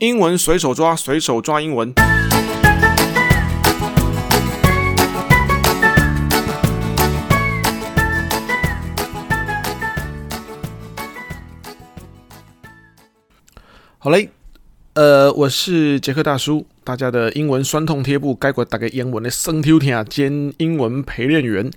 英文随手抓，随手抓英文。好嘞，呃，我是杰克大叔，大家的英文酸痛贴布，该过大概英文的生听听兼英文陪练员。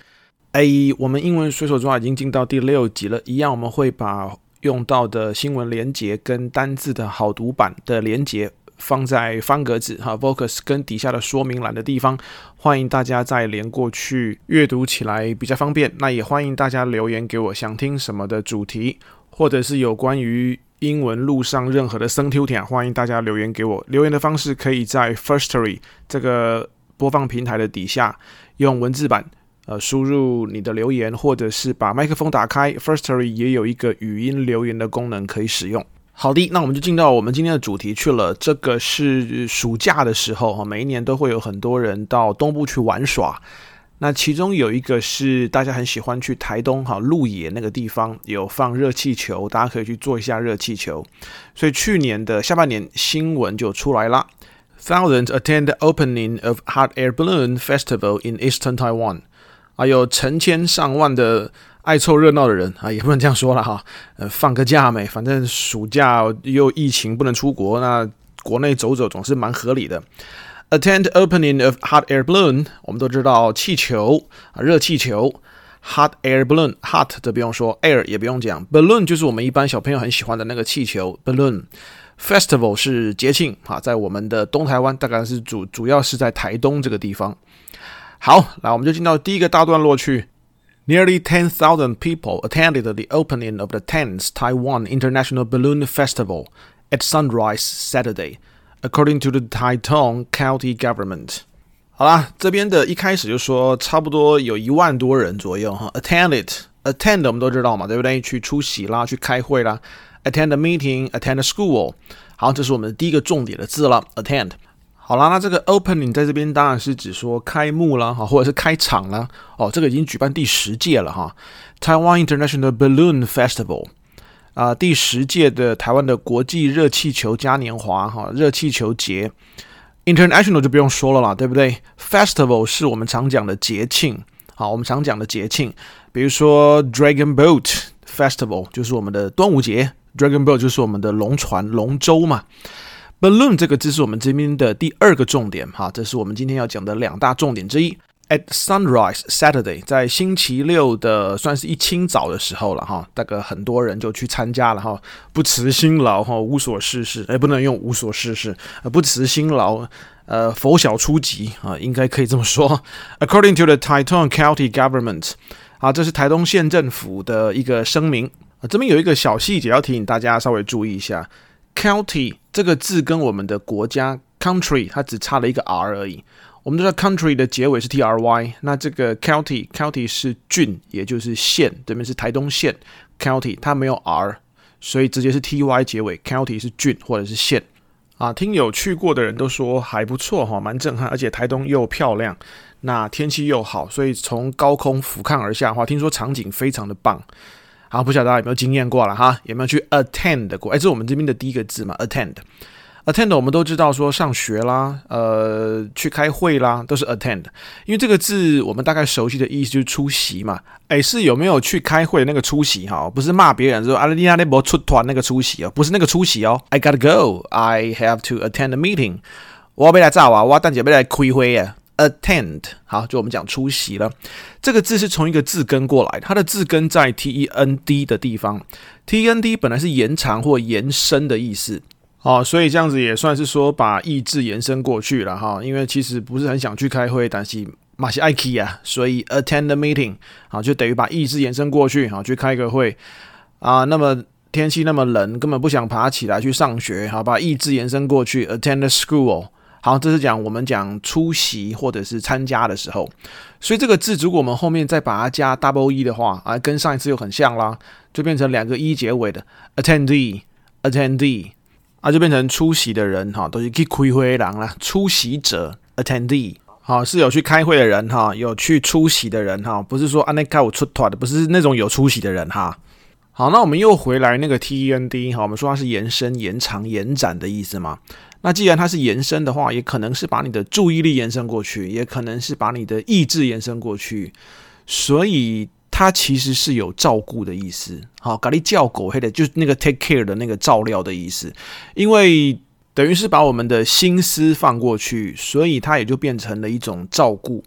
哎，我们英文随手抓已经进到第六集了，一样我们会把用到的新闻连结跟单字的好读版的连接放在方格子哈，Vocus 跟底下的说明栏的地方，欢迎大家再连过去阅读起来比较方便。那也欢迎大家留言给我，想听什么的主题，或者是有关于。英文路上任何的生挑听，欢迎大家留言给我。留言的方式可以在 Firstory 这个播放平台的底下用文字版呃输入你的留言，或者是把麦克风打开。Firstory 也有一个语音留言的功能可以使用。好的，那我们就进到我们今天的主题去了。这个是暑假的时候哈，每一年都会有很多人到东部去玩耍。那其中有一个是大家很喜欢去台东哈鹿野那个地方有放热气球，大家可以去做一下热气球。所以去年的下半年新闻就出来了，Thousands attend opening of Hot Air Balloon Festival in Eastern Taiwan。啊，有成千上万的爱凑热闹的人 啊，也不能这样说了 哈。呃，放个假没，反正暑假又疫情不能出国，那国内走走总是蛮合理的。Attend opening of hot air balloon，我们都知道气球啊，热气球。Hot air balloon，hot 这不用说，air 也不用讲，balloon 就是我们一般小朋友很喜欢的那个气球。Balloon festival 是节庆啊，在我们的东台湾，大概是主主要是在台东这个地方。好，来我们就进到第一个大段落去。Nearly ten thousand people attended the opening of the tenth Taiwan International Balloon Festival at sunrise Saturday. According to the Taitung County government，好啦，这边的一开始就说差不多有一万多人左右哈。Attended, attend 我们都知道嘛，对不对？去出席啦，去开会啦。Attend a meeting，attend a school。好，这是我们的第一个重点的字了。Attend。好啦，那这个 opening 在这边当然是指说开幕啦，哈，或者是开场啦。哦，这个已经举办第十届了哈。Taiwan International Balloon Festival。啊、第十届的台湾的国际热气球嘉年华哈，热气球节，International 就不用说了啦，对不对？Festival 是我们常讲的节庆，好，我们常讲的节庆，比如说 Dragon Boat Festival 就是我们的端午节，Dragon Boat 就是我们的龙船龙舟嘛。Balloon 这个字是我们这边的第二个重点哈，这是我们今天要讲的两大重点之一。At sunrise Saturday，在星期六的算是一清早的时候了哈，大概很多人就去参加了哈，不辞辛劳哈，无所事事，哎，不能用无所事事，不辞辛劳，呃，拂晓出击啊，应该可以这么说。According to the Taitung County Government，啊，这是台东县政府的一个声明啊，这边有一个小细节要提醒大家稍微注意一下，County 这个字跟我们的国家 Country 它只差了一个 R 而已。我们知道 country 的结尾是 t r y，那这个 county county 是郡，也就是县，这边是台东县 county，它没有 r，所以直接是 t y 结尾，county 是郡或者是县啊。听有去过的人都说还不错哈，蛮震撼，而且台东又漂亮，那天气又好，所以从高空俯瞰而下的话，听说场景非常的棒。好，不晓得大家有没有经验过了哈？有没有去 attend 过？哎，这是我们这边的第一个字嘛，attend。Attend 我们都知道说上学啦，呃，去开会啦，都是 attend。因为这个字我们大概熟悉的意思就是出席嘛。诶，是有没有去开会的那个出席哈？不是骂别人说阿丽亚那波出团那个出席哦，不是那个出席哦。I gotta go, I have to attend a meeting。我要被来炸啊，我要蛋姐被来开会啊。Attend 好，就我们讲出席了。这个字是从一个字根过来，它的字根在 T E N D 的地方。T E N D 本来是延长或延伸的意思。哦，所以这样子也算是说把意志延伸过去了哈，因为其实不是很想去开会，但是马西爱去啊，所以 attend the meeting 啊，就等于把意志延伸过去啊，去开个会啊。那么天气那么冷，根本不想爬起来去上学，好，把意志延伸过去 attend the school。好，这是讲我们讲出席或者是参加的时候，所以这个字如果我们后面再把它加 double e 的话啊，跟上一次又很像啦，就变成两个 e 结尾的 attendee attendee。啊，就变成出席的人哈，都是去开会的人啦。出席者 （attendee） 好，是有去开会的人哈，有去出席的人哈，不是说安内卡我出团的，不是那种有出席的人哈。好，那我们又回来那个 TEND，好，我们说它是延伸、延长、延展的意思嘛。那既然它是延伸的话，也可能是把你的注意力延伸过去，也可能是把你的意志延伸过去，所以它其实是有照顾的意思。好，咖喱叫狗黑的，就是那个 take care 的那个照料的意思，因为等于是把我们的心思放过去，所以它也就变成了一种照顾、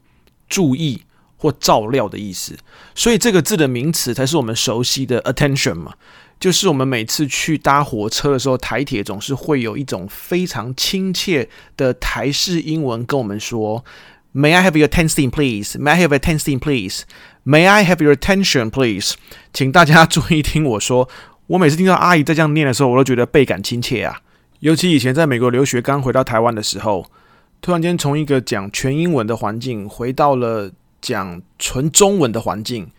注意或照料的意思。所以这个字的名词才是我们熟悉的 attention 嘛。就是我们每次去搭火车的时候，台铁总是会有一种非常亲切的台式英文跟我们说：“May I have your attention, please? May I have your attention, please? May I have your attention, please?” 请大家注意听我说，我每次听到阿姨在这样念的时候，我都觉得倍感亲切啊。尤其以前在美国留学，刚回到台湾的时候，突然间从一个讲全英文的环境，回到了讲纯中文的环境。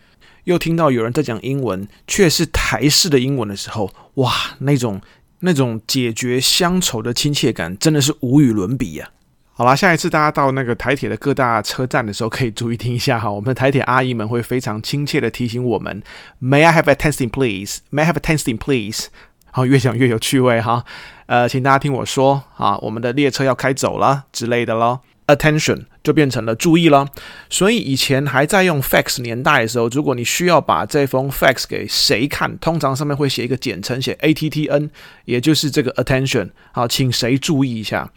又听到有人在讲英文，却是台式的英文的时候，哇，那种那种解决乡愁的亲切感，真的是无与伦比呀！好啦，下一次大家到那个台铁的各大车站的时候，可以注意听一下哈，我们的台铁阿姨们会非常亲切的提醒我们：“May I have a testing please? May I have a testing please?” 好，越讲越有趣味哈。呃，请大家听我说啊，我们的列车要开走了之类的咯。Attention 就变成了注意了，所以以前还在用 fax 年代的时候，如果你需要把这封 fax 给谁看，通常上面会写一个简称，写 ATTN，也就是这个 attention，好，请谁注意一下。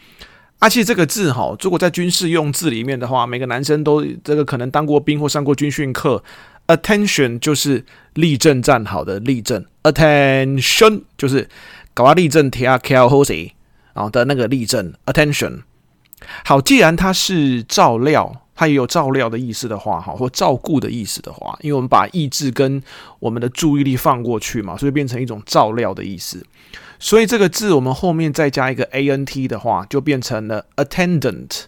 而、啊、且这个字哈，如果在军事用字里面的话，每个男生都这个可能当过兵或上过军训课，attention 就是立正站好的立正，attention 就是搞啊立正贴啊 care 好势啊的那个立正，attention。好，既然它是照料，它也有照料的意思的话，哈，或照顾的意思的话，因为我们把意志跟我们的注意力放过去嘛，所以变成一种照料的意思。所以这个字我们后面再加一个 ant 的话，就变成了 attendant。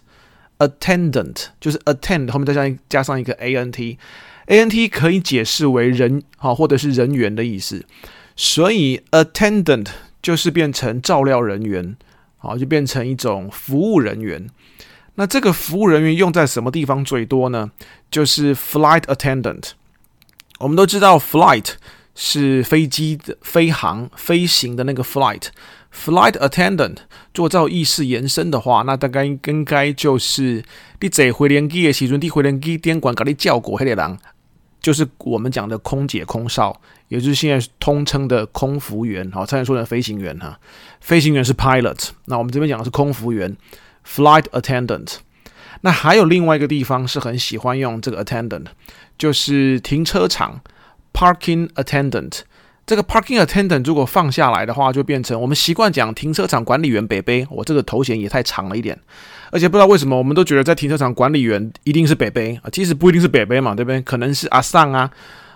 attendant 就是 attend 后面再加加上一个 ant，ant 可以解释为人，哈，或者是人员的意思。所以 attendant 就是变成照料人员。好，就变成一种服务人员。那这个服务人员用在什么地方最多呢？就是 flight attendant。我们都知道，flight 是飞机的飞航、飞行的那个 flight。flight attendant 做照意识延伸的话，那大概应该就是你坐回联机的时阵，你回联机点管给你叫过那个人，就是我们讲的空姐、空少。也就是现在通称的空服员，好，差点说成飞行员哈。飞行员是 pilot，那我们这边讲的是空服员，flight attendant。那还有另外一个地方是很喜欢用这个 attendant，就是停车场 parking attendant。这个 parking attendant 如果放下来的话，就变成我们习惯讲停车场管理员北北。我这个头衔也太长了一点，而且不知道为什么我们都觉得在停车场管理员一定是北北啊，其实不一定是北北嘛，对不对？可能是阿桑啊。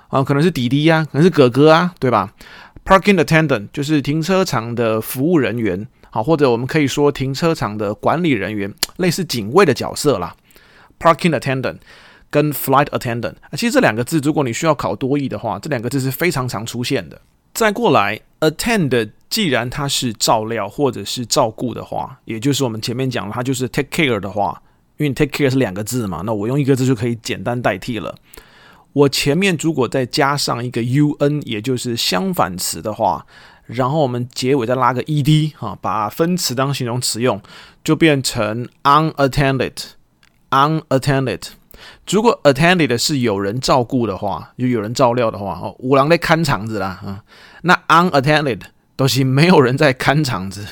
啊，可能是弟弟呀、啊，可能是哥哥啊，对吧？Parking attendant 就是停车场的服务人员，好，或者我们可以说停车场的管理人员，类似警卫的角色啦。Parking attendant 跟 flight attendant，其实这两个字，如果你需要考多益的话，这两个字是非常常出现的。再过来，attend 既然它是照料或者是照顾的话，也就是我们前面讲的，它就是 take care 的话，因为 take care 是两个字嘛，那我用一个字就可以简单代替了。我前面如果再加上一个 un，也就是相反词的话，然后我们结尾再拉个 ed，哈，把分词当形容词用，就变成 unattended。如果 attended 是有人照顾的话，就有人照料的话，哦，五郎在看场子啦，啊，那 unattended 都是没有人在看场子，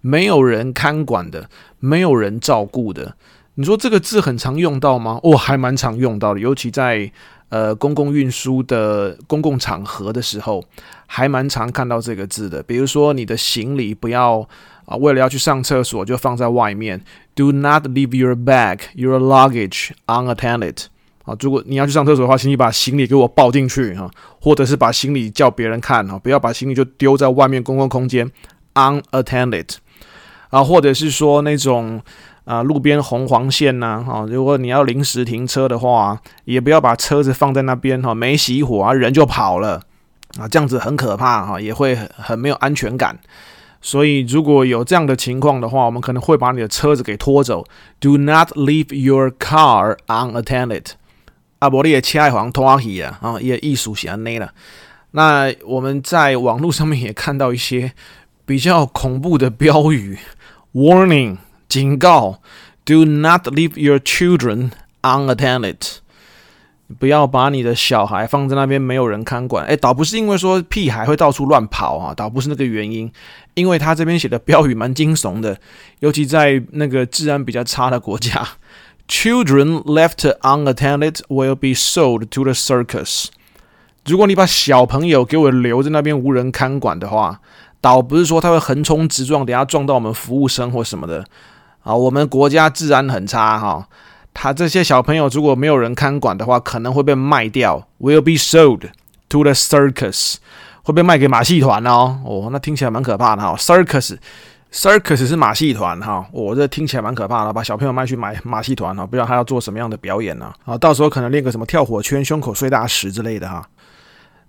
没有人看管的，没有人照顾的。你说这个字很常用到吗？哦，还蛮常用到的，尤其在。呃，公共运输的公共场合的时候，还蛮常看到这个字的。比如说，你的行李不要啊，为了要去上厕所就放在外面。Do not leave your bag, your luggage unattended。啊，如果你要去上厕所的话，请你把行李给我抱进去哈，或者是把行李叫别人看哈，不要把行李就丢在外面公共空间 unattended。啊，或者是说那种。啊，路边红黄线呐、哈、哦，如果你要临时停车的话，也不要把车子放在那边哈、哦，没熄火啊，人就跑了啊，这样子很可怕哈、也会很很没有安全感。所以如果有这样的情况的话，我们可能会把你的车子给拖走。Do not leave your car unattended。啊，不，你的车会拖去啊，啊，也艺术是安内了。那我们在网络上面也看到一些比较恐怖的标语：Warning，警告，Do not leave your children unattended。不要把你的小孩放在那边，没有人看管。诶，倒不是因为说屁孩会到处乱跑啊，倒不是那个原因，因为他这边写的标语蛮惊悚的，尤其在那个治安比较差的国家，Children left unattended will be sold to the circus。如果你把小朋友给我留在那边无人看管的话，倒不是说他会横冲直撞，等下撞到我们服务生或什么的啊。我们国家治安很差哈。他这些小朋友如果没有人看管的话，可能会被卖掉，will be sold to the circus，会被卖给马戏团哦。哦，那听起来蛮可怕的哈。circus，circus 是马戏团哈。我、哦、这听起来蛮可怕的，把小朋友卖去买马戏团哈，不知道他要做什么样的表演呢？啊，到时候可能练个什么跳火圈、胸口碎大石之类的哈。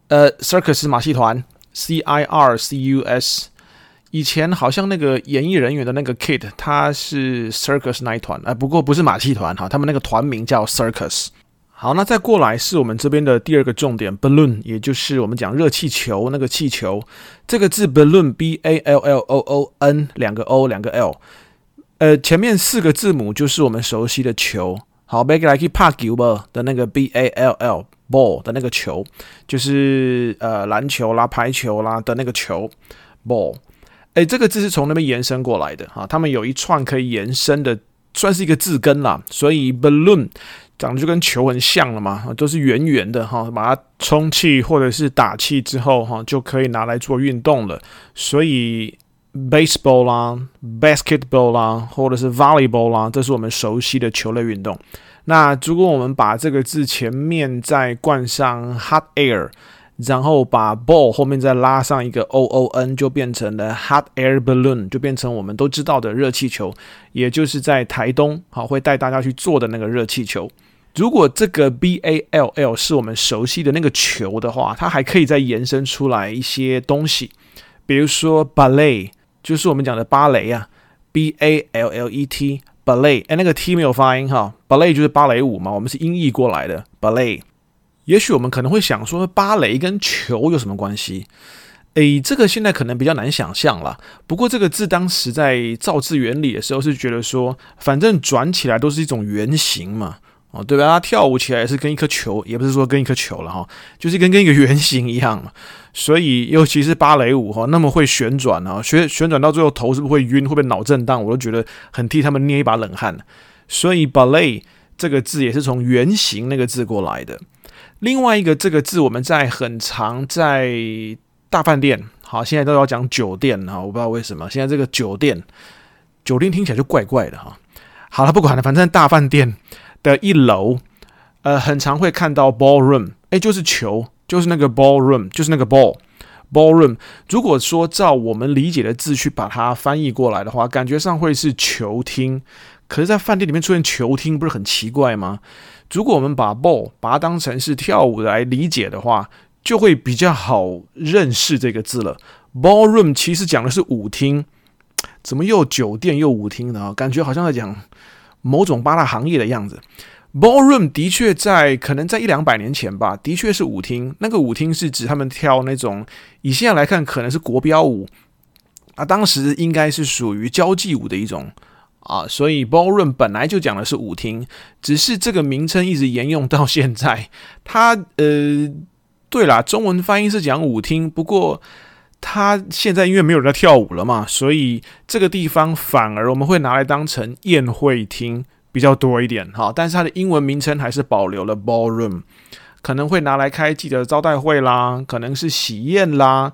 呃，circus 马戏团，C I R C U S。以前好像那个演艺人员的那个 kid，他是 circus 那一团，哎，不过不是马戏团哈，他们那个团名叫 circus。好，那再过来是我们这边的第二个重点，balloon，也就是我们讲热气球那个气球，这个字 balloon，b a l l o o n，两个 o 两个 l，呃，前面四个字母就是我们熟悉的球。好，back like park ball 的那个 b a l l ball 的那个球，就是呃篮球啦、排球啦的那个球 ball。哎，这个字是从那边延伸过来的哈，他们有一串可以延伸的，算是一个字根啦。所以 balloon 长得就跟球很像了嘛，都是圆圆的哈，把它充气或者是打气之后哈，就可以拿来做运动了。所以 baseball 啦、basketball 啦，或者是 volleyball 啦，这是我们熟悉的球类运动。那如果我们把这个字前面再冠上 hot air。然后把 ball 后面再拉上一个 o o n，就变成了 hot air balloon，就变成我们都知道的热气球，也就是在台东好会带大家去做的那个热气球。如果这个 b a l l 是我们熟悉的那个球的话，它还可以再延伸出来一些东西，比如说 ballet，就是我们讲的芭蕾啊，b a l l e t ballet，哎，那个 t 没有发音哈，ballet 就是芭蕾舞嘛，我们是音译过来的 ballet。也许我们可能会想说，芭蕾跟球有什么关系？诶，这个现在可能比较难想象了。不过这个字当时在造字原理的时候是觉得说，反正转起来都是一种圆形嘛，哦，对吧？它跳舞起来也是跟一颗球，也不是说跟一颗球了哈，就是跟跟一个圆形一样嘛。所以尤其是芭蕾舞哈，那么会旋转啊，旋旋转到最后头是不是会晕，会不会脑震荡？我都觉得很替他们捏一把冷汗。所以 ballet 这个字也是从圆形那个字过来的。另外一个这个字，我们在很常在大饭店，好，现在都要讲酒店哈，我不知道为什么现在这个酒店，酒店听起来就怪怪的哈。好了，不管了，反正大饭店的一楼，呃，很常会看到 ballroom，诶，就是球，就是那个 ballroom，就是那个 ball ballroom。如果说照我们理解的字去把它翻译过来的话，感觉上会是球厅。可是，在饭店里面出现球厅，不是很奇怪吗？如果我们把 ball 把它当成是跳舞来理解的话，就会比较好认识这个字了。Ballroom 其实讲的是舞厅，怎么又酒店又舞厅呢？感觉好像在讲某种八大行业的样子。Ballroom 的确在可能在一两百年前吧，的确是舞厅。那个舞厅是指他们跳那种，以现在来看可能是国标舞啊，当时应该是属于交际舞的一种。啊，所以 ballroom 本来就讲的是舞厅，只是这个名称一直沿用到现在。它呃，对啦，中文翻译是讲舞厅，不过它现在因为没有人在跳舞了嘛，所以这个地方反而我们会拿来当成宴会厅比较多一点哈。但是它的英文名称还是保留了 ballroom，可能会拿来开记者招待会啦，可能是喜宴啦。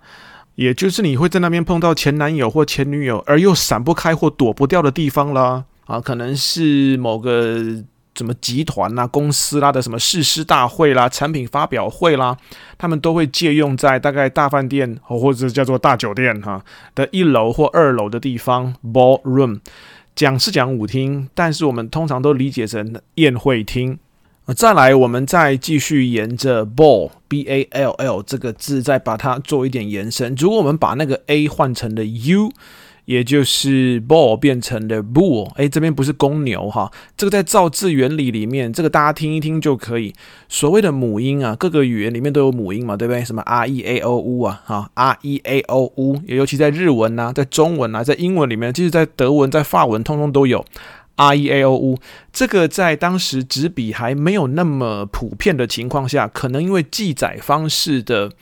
也就是你会在那边碰到前男友或前女友，而又闪不开或躲不掉的地方啦，啊，可能是某个什么集团啦、公司啦的什么誓师大会啦、产品发表会啦，他们都会借用在大概大饭店或者叫做大酒店哈的一楼或二楼的地方。Ballroom 讲是讲舞厅，但是我们通常都理解成宴会厅。再来，我们再继续沿着 ball b a l l 这个字，再把它做一点延伸。如果我们把那个 a 换成了 u，也就是 ball 变成了 bull，哎，这边不是公牛哈，这个在造字原理里面，这个大家听一听就可以。所谓的母音啊，各个语言里面都有母音嘛，对不对？什么 r e a o u 啊，哈 r e a o u，也尤其在日文啊，在中文啊，在英文里面，即使在德文、在法文，通通都有 r e a o u。这个在当时纸笔还没有那么普遍的情况下，可能因为记载方式的。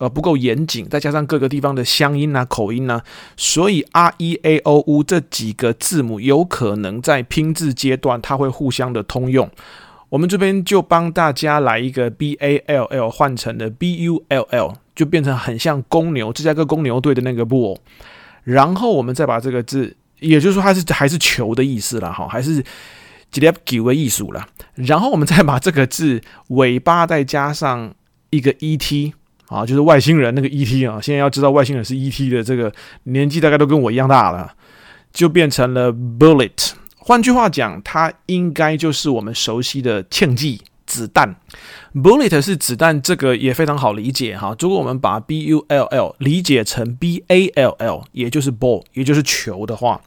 呃，不够严谨，再加上各个地方的乡音啊、口音啊，所以 R E A O U 这几个字母有可能在拼字阶段它会互相的通用。我们这边就帮大家来一个 B A L L 换成了 B U L L，就变成很像公牛，芝加哥公牛队的那个 bull。然后我们再把这个字，也就是说它是还是球的意思了哈，还是几粒球的艺术了。然后我们再把这个字尾巴再加上一个 E T。啊，就是外星人那个 E.T. 啊，现在要知道外星人是 E.T. 的这个年纪大概都跟我一样大了，就变成了 bullet。换句话讲，它应该就是我们熟悉的庆忌子弹。bullet 是子弹，这个也非常好理解哈。如果我们把 B-U-L-L 理解成 B-A-L-L，也就是 ball，也就是球的话，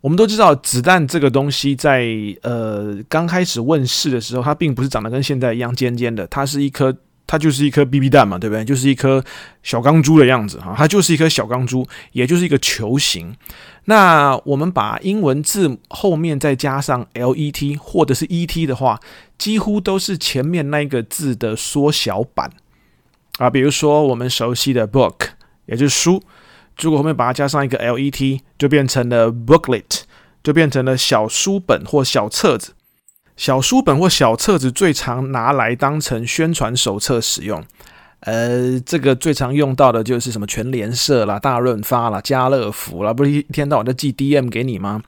我们都知道子弹这个东西在呃刚开始问世的时候，它并不是长得跟现在一样尖尖的，它是一颗。它就是一颗 BB 弹嘛，对不对？就是一颗小钢珠的样子哈，它就是一颗小钢珠，也就是一个球形。那我们把英文字后面再加上 LET 或者是 ET 的话，几乎都是前面那个字的缩小版啊。比如说我们熟悉的 book，也就是书，如果后面把它加上一个 LET，就变成了 booklet，就变成了小书本或小册子。小书本或小册子最常拿来当成宣传手册使用，呃，这个最常用到的就是什么全联社啦、大润发啦、家乐福啦，不是一天到晚就寄 DM 给你吗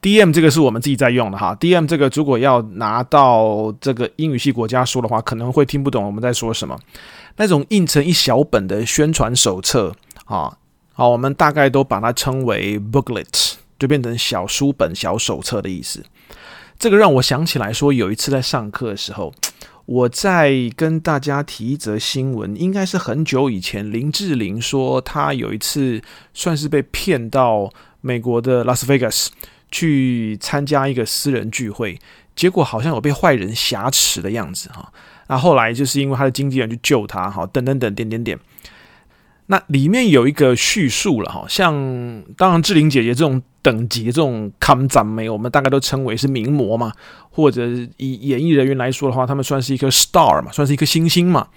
？DM 这个是我们自己在用的哈，DM 这个如果要拿到这个英语系国家说的话，可能会听不懂我们在说什么。那种印成一小本的宣传手册啊，好，我们大概都把它称为 booklet，就变成小书本、小手册的意思。这个让我想起来说，有一次在上课的时候，我在跟大家提一则新闻，应该是很久以前，林志玲说她有一次算是被骗到美国的拉斯维加斯去参加一个私人聚会，结果好像有被坏人挟持的样子哈。那后来就是因为他的经纪人去救他，哈，等等等点点点。那里面有一个叙述了哈，像当然志玲姐姐这种等级的这种康赞美，我们大概都称为是名模嘛，或者以演艺人员来说的话，他们算是一颗 star 嘛，算是一颗星星嘛。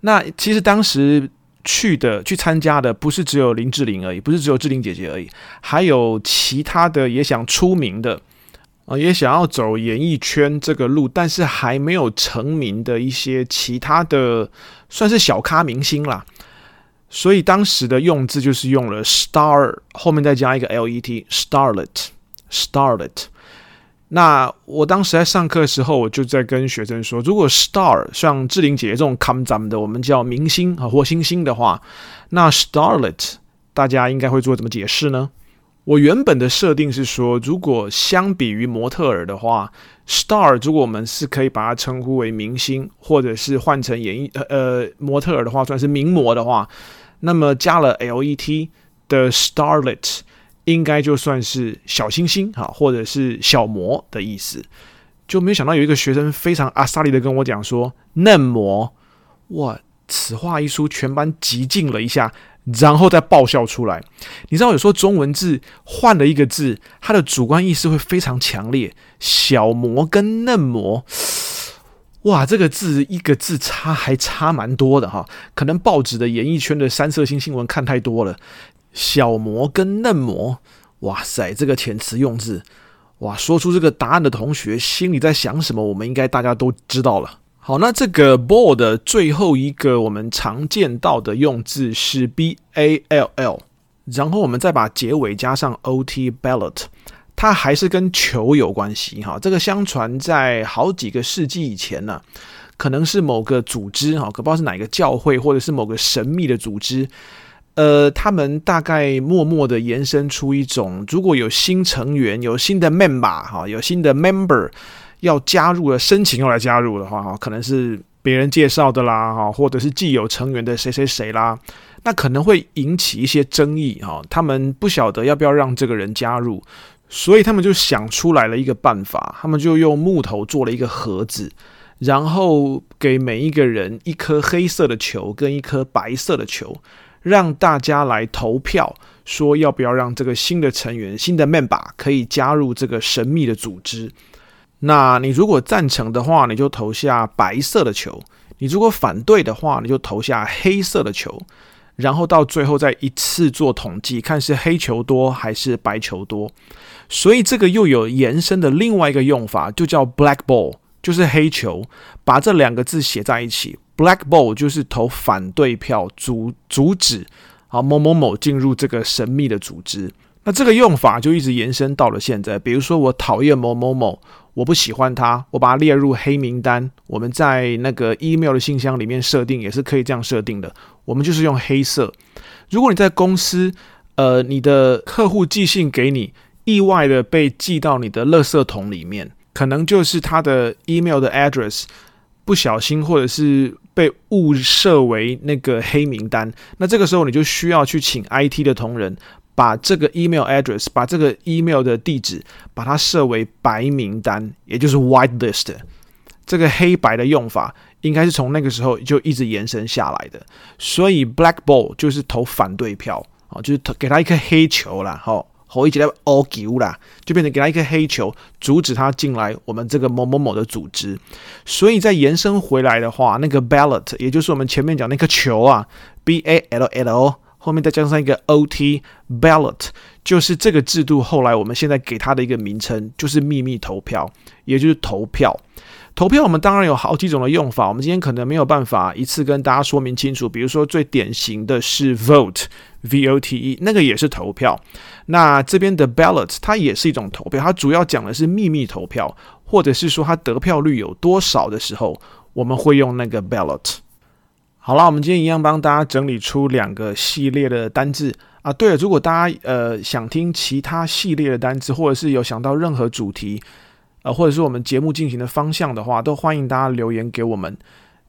那其实当时去的去参加的不是只有林志玲而已，不是只有志玲姐姐而已，还有其他的也想出名的啊，也想要走演艺圈这个路，但是还没有成名的一些其他的算是小咖明星啦。所以当时的用字就是用了 star 后面再加一个 let，starlet，starlet。那我当时在上课的时候，我就在跟学生说，如果 star 像志玲姐姐这种 come 咱们的，我们叫明星啊或星星的话，那 starlet 大家应该会做怎么解释呢？我原本的设定是说，如果相比于模特儿的话，star 如果我们是可以把它称呼为明星，或者是换成演艺呃呃模特儿的话，算是名模的话。那么加了 let 的 starlet 应该就算是小星星哈，或者是小魔的意思。就没想到有一个学生非常阿萨利的跟我讲说嫩模，哇！此话一出，全班寂静了一下，然后再爆笑出来。你知道有时候中文字换了一个字，它的主观意识会非常强烈。小魔跟嫩模。哇，这个字一个字差还差蛮多的哈，可能报纸的演艺圈的三色星新闻看太多了。小模跟嫩模，哇塞，这个遣词用字，哇，说出这个答案的同学心里在想什么，我们应该大家都知道了。好，那这个 ball 的最后一个我们常见到的用字是 b a l l，然后我们再把结尾加上 o t ballot。它还是跟球有关系哈，这个相传在好几个世纪以前呢，可能是某个组织哈，可不知道是哪个教会或者是某个神秘的组织，呃，他们大概默默的延伸出一种，如果有新成员、有新的 member 哈，有新的 member 要加入了，申请要来加入的话哈，可能是别人介绍的啦哈，或者是既有成员的谁谁谁啦。那可能会引起一些争议哈。他们不晓得要不要让这个人加入，所以他们就想出来了一个办法，他们就用木头做了一个盒子，然后给每一个人一颗黑色的球跟一颗白色的球，让大家来投票，说要不要让这个新的成员、新的 member 可以加入这个神秘的组织。那你如果赞成的话，你就投下白色的球；你如果反对的话，你就投下黑色的球。然后到最后再一次做统计，看是黑球多还是白球多。所以这个又有延伸的另外一个用法，就叫 black ball，就是黑球。把这两个字写在一起，black ball 就是投反对票，阻阻止啊某某某进入这个神秘的组织。那这个用法就一直延伸到了现在。比如说我讨厌某某某。我不喜欢他，我把他列入黑名单。我们在那个 email 的信箱里面设定也是可以这样设定的。我们就是用黑色。如果你在公司，呃，你的客户寄信给你，意外的被寄到你的垃圾桶里面，可能就是他的 email 的 address 不小心或者是被误设为那个黑名单。那这个时候你就需要去请 IT 的同仁。把这个 email address，把这个 email 的地址，把它设为白名单，也就是 white list。这个黑白的用法，应该是从那个时候就一直延伸下来的。所以 black ball 就是投反对票啊，就是投给他一颗黑球啦，好，好一起来 argue 啦，就变成给他一颗黑球，阻止他进来我们这个某某某的组织。所以再延伸回来的话，那个 ballot，也就是我们前面讲那颗球啊，b a l l o。后面再加上一个 ot ballot，就是这个制度。后来我们现在给它的一个名称，就是秘密投票，也就是投票。投票我们当然有好几种的用法，我们今天可能没有办法一次跟大家说明清楚。比如说最典型的是 vote，v o t e，那个也是投票。那这边的 ballot 它也是一种投票，它主要讲的是秘密投票，或者是说它得票率有多少的时候，我们会用那个 ballot。好了，我们今天一样帮大家整理出两个系列的单字啊。对了，如果大家呃想听其他系列的单字，或者是有想到任何主题，呃，或者是我们节目进行的方向的话，都欢迎大家留言给我们，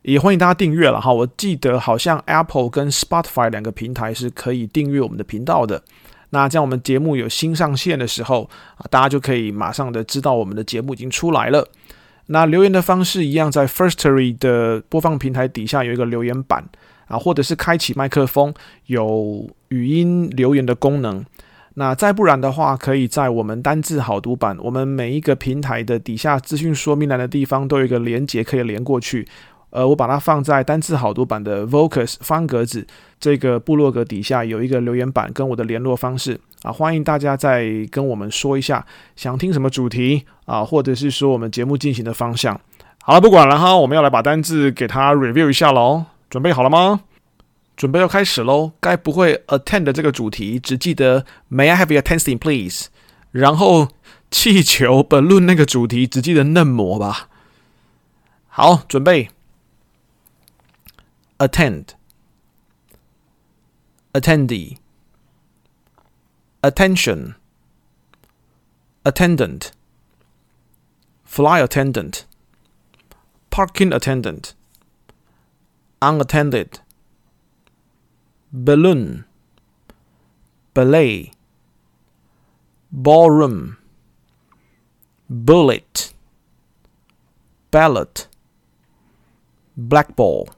也欢迎大家订阅了哈。我记得好像 Apple 跟 Spotify 两个平台是可以订阅我们的频道的。那这样我们节目有新上线的时候啊，大家就可以马上的知道我们的节目已经出来了。那留言的方式一样，在 Firstory 的播放平台底下有一个留言板啊，或者是开启麦克风，有语音留言的功能。那再不然的话，可以在我们单字好读版，我们每一个平台的底下资讯说明栏的地方都有一个连结可以连过去。呃，我把它放在单字好读版的 Vocus 方格子这个部落格底下有一个留言板跟我的联络方式啊，欢迎大家再跟我们说一下想听什么主题啊，或者是说我们节目进行的方向。好了，不管了哈，我们要来把单字给它 review 一下喽，准备好了吗？准备要开始喽。该不会 attend 这个主题只记得 May I have your attention please？然后气球 balloon 那个主题只记得嫩模吧？好，准备。attend, attendee, attention, attendant, fly attendant, parking attendant, unattended, balloon, ballet, ballroom, bullet, ballot, black ball。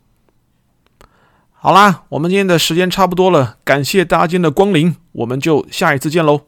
好啦，我们今天的时间差不多了，感谢大家今天的光临， 我们就下一次见喽。